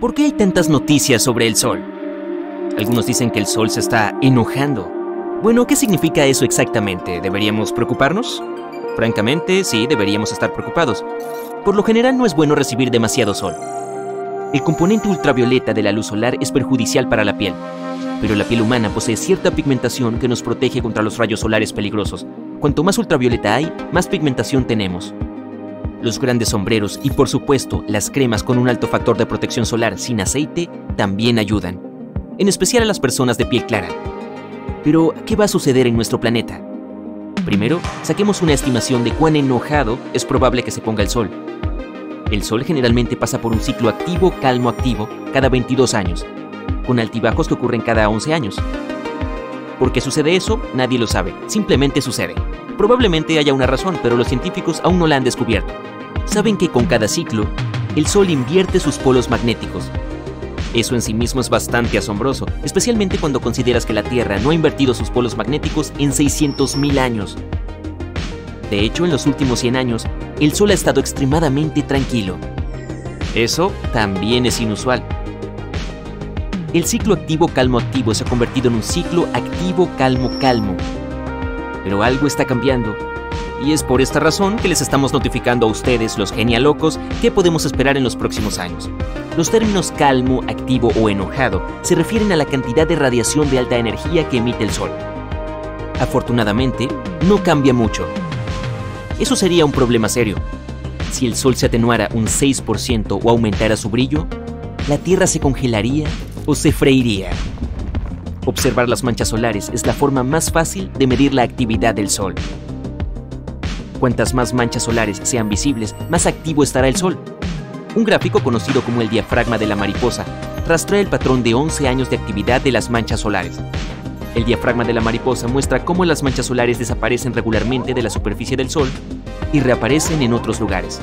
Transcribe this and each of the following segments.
¿Por qué hay tantas noticias sobre el sol? Algunos dicen que el sol se está enojando. Bueno, ¿qué significa eso exactamente? ¿Deberíamos preocuparnos? Francamente, sí, deberíamos estar preocupados. Por lo general no es bueno recibir demasiado sol. El componente ultravioleta de la luz solar es perjudicial para la piel, pero la piel humana posee cierta pigmentación que nos protege contra los rayos solares peligrosos. Cuanto más ultravioleta hay, más pigmentación tenemos. Los grandes sombreros y por supuesto las cremas con un alto factor de protección solar sin aceite también ayudan, en especial a las personas de piel clara. Pero, ¿qué va a suceder en nuestro planeta? Primero, saquemos una estimación de cuán enojado es probable que se ponga el Sol. El Sol generalmente pasa por un ciclo activo-calmo-activo cada 22 años, con altibajos que ocurren cada 11 años. ¿Por qué sucede eso? Nadie lo sabe, simplemente sucede. Probablemente haya una razón, pero los científicos aún no la han descubierto. Saben que con cada ciclo, el Sol invierte sus polos magnéticos. Eso en sí mismo es bastante asombroso, especialmente cuando consideras que la Tierra no ha invertido sus polos magnéticos en 600.000 años. De hecho, en los últimos 100 años, el Sol ha estado extremadamente tranquilo. Eso también es inusual. El ciclo activo-calmo-activo se ha convertido en un ciclo activo-calmo-calmo. Pero algo está cambiando. Y es por esta razón que les estamos notificando a ustedes, los genialocos, qué podemos esperar en los próximos años. Los términos calmo, activo o enojado se refieren a la cantidad de radiación de alta energía que emite el Sol. Afortunadamente, no cambia mucho. Eso sería un problema serio. Si el Sol se atenuara un 6% o aumentara su brillo, la Tierra se congelaría o se freiría. Observar las manchas solares es la forma más fácil de medir la actividad del Sol. Cuantas más manchas solares sean visibles, más activo estará el Sol. Un gráfico conocido como el diafragma de la mariposa rastrea el patrón de 11 años de actividad de las manchas solares. El diafragma de la mariposa muestra cómo las manchas solares desaparecen regularmente de la superficie del Sol y reaparecen en otros lugares.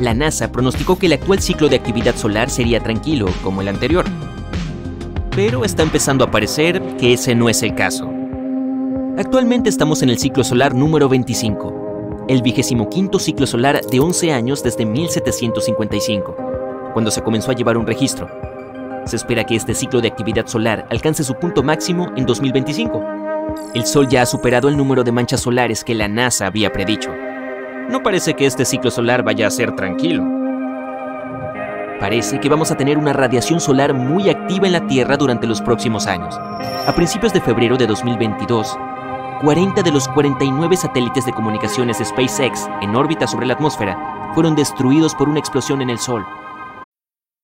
La NASA pronosticó que el actual ciclo de actividad solar sería tranquilo, como el anterior. Pero está empezando a parecer que ese no es el caso. Actualmente estamos en el ciclo solar número 25, el vigésimo quinto ciclo solar de 11 años desde 1755, cuando se comenzó a llevar un registro. Se espera que este ciclo de actividad solar alcance su punto máximo en 2025. El Sol ya ha superado el número de manchas solares que la NASA había predicho. No parece que este ciclo solar vaya a ser tranquilo. Parece que vamos a tener una radiación solar muy activa en la Tierra durante los próximos años. A principios de febrero de 2022, 40 de los 49 satélites de comunicaciones de SpaceX en órbita sobre la atmósfera fueron destruidos por una explosión en el Sol.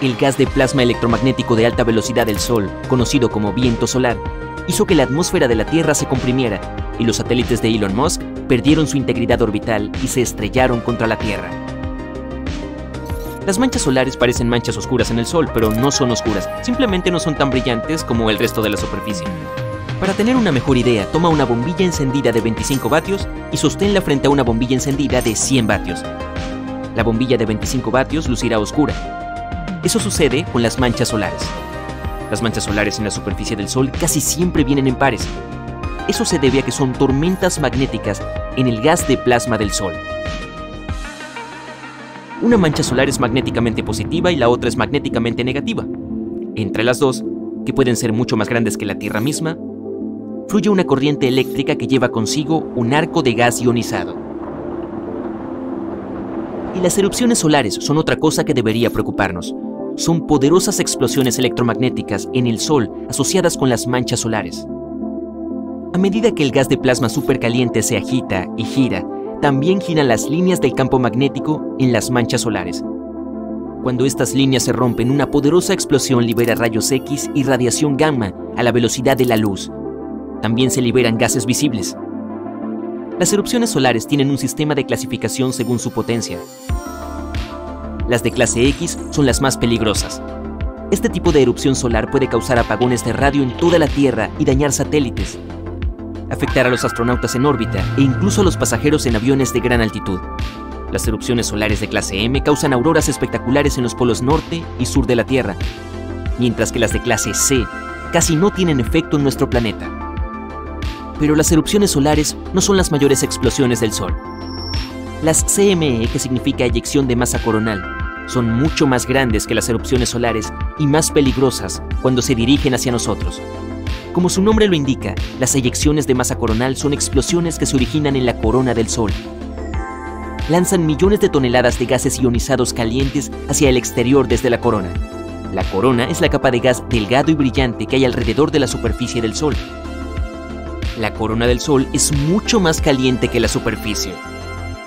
El gas de plasma electromagnético de alta velocidad del Sol, conocido como viento solar, hizo que la atmósfera de la Tierra se comprimiera y los satélites de Elon Musk perdieron su integridad orbital y se estrellaron contra la Tierra. Las manchas solares parecen manchas oscuras en el Sol, pero no son oscuras, simplemente no son tan brillantes como el resto de la superficie. Para tener una mejor idea, toma una bombilla encendida de 25 vatios y sosténla frente a una bombilla encendida de 100 vatios. La bombilla de 25 vatios lucirá oscura, eso sucede con las manchas solares. Las manchas solares en la superficie del Sol casi siempre vienen en pares. Eso se debe a que son tormentas magnéticas en el gas de plasma del Sol. Una mancha solar es magnéticamente positiva y la otra es magnéticamente negativa. Entre las dos, que pueden ser mucho más grandes que la Tierra misma, fluye una corriente eléctrica que lleva consigo un arco de gas ionizado. Y las erupciones solares son otra cosa que debería preocuparnos. Son poderosas explosiones electromagnéticas en el Sol asociadas con las manchas solares. A medida que el gas de plasma supercaliente se agita y gira, también giran las líneas del campo magnético en las manchas solares. Cuando estas líneas se rompen, una poderosa explosión libera rayos X y radiación gamma a la velocidad de la luz. También se liberan gases visibles. Las erupciones solares tienen un sistema de clasificación según su potencia. Las de clase X son las más peligrosas. Este tipo de erupción solar puede causar apagones de radio en toda la Tierra y dañar satélites, afectar a los astronautas en órbita e incluso a los pasajeros en aviones de gran altitud. Las erupciones solares de clase M causan auroras espectaculares en los polos norte y sur de la Tierra, mientras que las de clase C casi no tienen efecto en nuestro planeta. Pero las erupciones solares no son las mayores explosiones del Sol. Las CME, que significa eyección de masa coronal, son mucho más grandes que las erupciones solares y más peligrosas cuando se dirigen hacia nosotros. Como su nombre lo indica, las eyecciones de masa coronal son explosiones que se originan en la corona del Sol lanzan millones de toneladas de gases ionizados calientes hacia el exterior desde la corona. La corona es la capa de gas delgado y brillante que hay alrededor de la superficie del Sol. La corona del Sol es mucho más caliente que la superficie.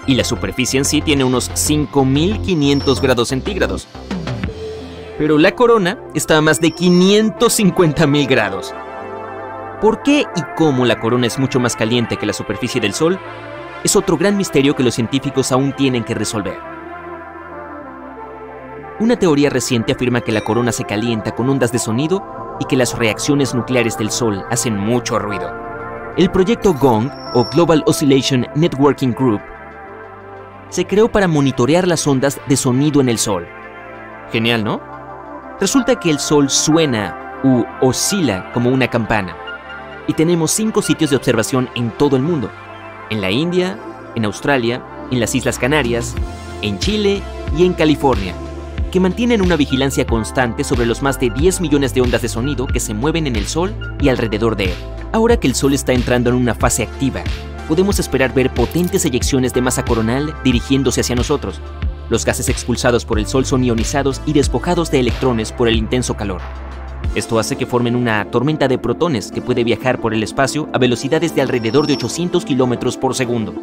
Y la superficie en sí tiene unos 5.500 grados centígrados. Pero la corona está a más de 550.000 grados. ¿Por qué y cómo la corona es mucho más caliente que la superficie del Sol? es otro gran misterio que los científicos aún tienen que resolver. Una teoría reciente afirma que la corona se calienta con ondas de sonido y que las reacciones nucleares del Sol hacen mucho ruido. El proyecto GONG, o Global Oscillation Networking Group, se creó para monitorear las ondas de sonido en el Sol. Genial, ¿no? Resulta que el Sol suena u oscila como una campana. Y tenemos cinco sitios de observación en todo el mundo, en la India, en Australia, en las Islas Canarias, en Chile y en California, que mantienen una vigilancia constante sobre los más de 10 millones de ondas de sonido que se mueven en el Sol y alrededor de él. Ahora que el Sol está entrando en una fase activa, podemos esperar ver potentes eyecciones de masa coronal dirigiéndose hacia nosotros. Los gases expulsados por el Sol son ionizados y despojados de electrones por el intenso calor. Esto hace que formen una tormenta de protones que puede viajar por el espacio a velocidades de alrededor de 800 km por segundo.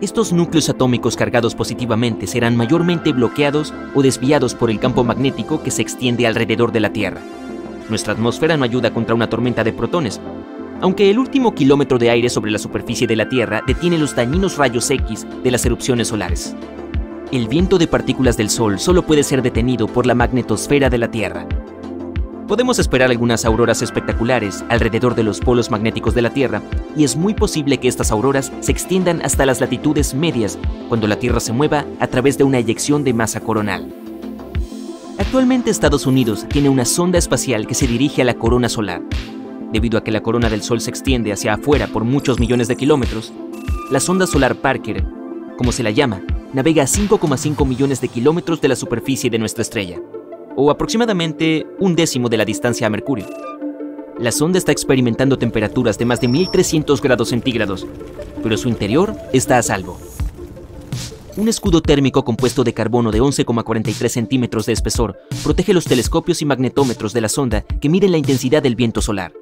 Estos núcleos atómicos cargados positivamente serán mayormente bloqueados o desviados por el campo magnético que se extiende alrededor de la Tierra. Nuestra atmósfera no ayuda contra una tormenta de protones, aunque el último kilómetro de aire sobre la superficie de la Tierra detiene los dañinos rayos X de las erupciones solares. El viento de partículas del Sol solo puede ser detenido por la magnetosfera de la Tierra, Podemos esperar algunas auroras espectaculares alrededor de los polos magnéticos de la Tierra, y es muy posible que estas auroras se extiendan hasta las latitudes medias cuando la Tierra se mueva a través de una eyección de masa coronal. Actualmente Estados Unidos tiene una sonda espacial que se dirige a la corona solar. Debido a que la corona del Sol se extiende hacia afuera por muchos millones de kilómetros, la sonda solar Parker, como se la llama, navega a 5,5 millones de kilómetros de la superficie de nuestra estrella o aproximadamente un décimo de la distancia a Mercurio. La sonda está experimentando temperaturas de más de 1300 grados centígrados, pero su interior está a salvo. Un escudo térmico compuesto de carbono de 11,43 centímetros de espesor protege los telescopios y magnetómetros de la sonda que miden la intensidad del viento solar.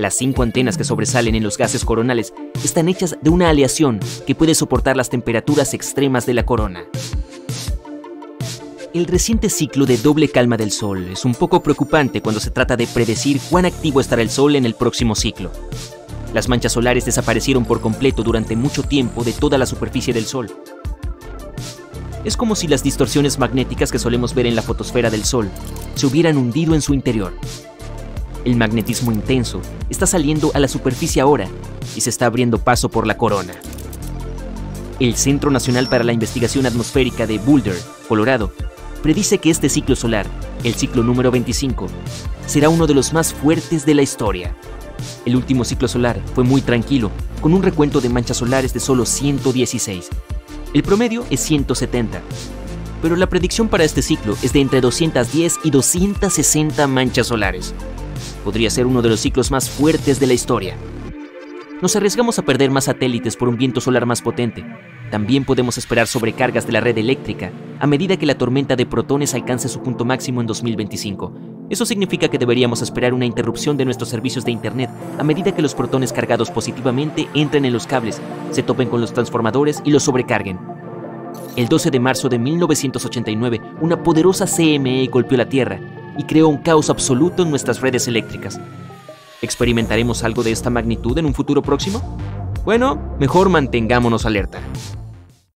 Las cinco antenas que sobresalen en los gases coronales están hechas de una aleación que puede soportar las temperaturas extremas de la corona. El reciente ciclo de doble calma del Sol es un poco preocupante cuando se trata de predecir cuán activo estará el Sol en el próximo ciclo. Las manchas solares desaparecieron por completo durante mucho tiempo de toda la superficie del Sol. Es como si las distorsiones magnéticas que solemos ver en la fotosfera del Sol se hubieran hundido en su interior. El magnetismo intenso está saliendo a la superficie ahora y se está abriendo paso por la corona. El Centro Nacional para la Investigación Atmosférica de Boulder, Colorado, predice que este ciclo solar, el ciclo número 25, será uno de los más fuertes de la historia. El último ciclo solar fue muy tranquilo, con un recuento de manchas solares de solo 116. El promedio es 170. Pero la predicción para este ciclo es de entre 210 y 260 manchas solares. Podría ser uno de los ciclos más fuertes de la historia. nos arriesgamos a perder más satélites por un viento solar más potente. También podemos esperar sobrecargas de la red eléctrica a medida que la tormenta de protones alcance su punto máximo en 2025. Eso significa que deberíamos esperar una interrupción de nuestros servicios de Internet a medida que los protones cargados positivamente entren en los cables, se topen con los transformadores y los sobrecarguen. El 12 de marzo de 1989, una poderosa CME golpeó la Tierra y creó un caos absoluto en nuestras redes eléctricas. ¿Experimentaremos algo de esta magnitud en un futuro próximo? Bueno, mejor mantengámonos alerta.